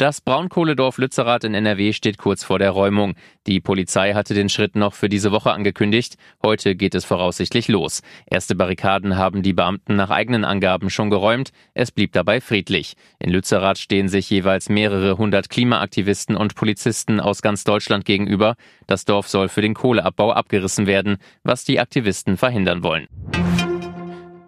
Das Braunkohledorf Lützerath in NRW steht kurz vor der Räumung. Die Polizei hatte den Schritt noch für diese Woche angekündigt. Heute geht es voraussichtlich los. Erste Barrikaden haben die Beamten nach eigenen Angaben schon geräumt. Es blieb dabei friedlich. In Lützerath stehen sich jeweils mehrere hundert Klimaaktivisten und Polizisten aus ganz Deutschland gegenüber. Das Dorf soll für den Kohleabbau abgerissen werden, was die Aktivisten verhindern wollen.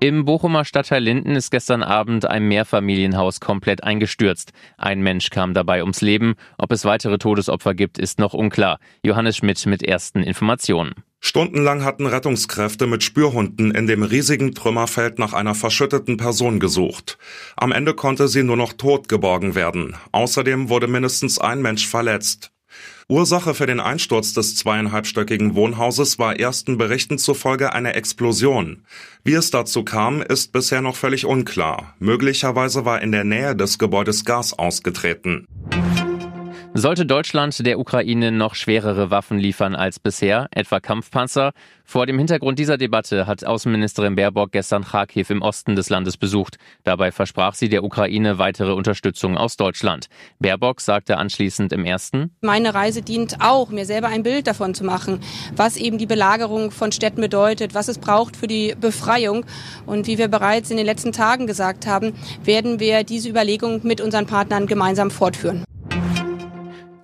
Im Bochumer Stadtteil Linden ist gestern Abend ein Mehrfamilienhaus komplett eingestürzt. Ein Mensch kam dabei ums Leben. Ob es weitere Todesopfer gibt, ist noch unklar. Johannes Schmidt mit ersten Informationen. Stundenlang hatten Rettungskräfte mit Spürhunden in dem riesigen Trümmerfeld nach einer verschütteten Person gesucht. Am Ende konnte sie nur noch tot geborgen werden. Außerdem wurde mindestens ein Mensch verletzt. Ursache für den Einsturz des zweieinhalbstöckigen Wohnhauses war ersten Berichten zufolge eine Explosion. Wie es dazu kam, ist bisher noch völlig unklar. Möglicherweise war in der Nähe des Gebäudes Gas ausgetreten. Sollte Deutschland der Ukraine noch schwerere Waffen liefern als bisher, etwa Kampfpanzer? Vor dem Hintergrund dieser Debatte hat Außenministerin Baerbock gestern Kharkiv im Osten des Landes besucht. Dabei versprach sie der Ukraine weitere Unterstützung aus Deutschland. Baerbock sagte anschließend im ersten, Meine Reise dient auch, mir selber ein Bild davon zu machen, was eben die Belagerung von Städten bedeutet, was es braucht für die Befreiung. Und wie wir bereits in den letzten Tagen gesagt haben, werden wir diese Überlegung mit unseren Partnern gemeinsam fortführen.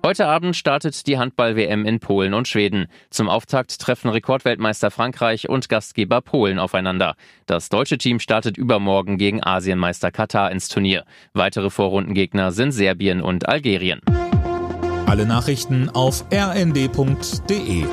Heute Abend startet die Handball-WM in Polen und Schweden. Zum Auftakt treffen Rekordweltmeister Frankreich und Gastgeber Polen aufeinander. Das deutsche Team startet übermorgen gegen Asienmeister Katar ins Turnier. Weitere Vorrundengegner sind Serbien und Algerien. Alle Nachrichten auf rnd.de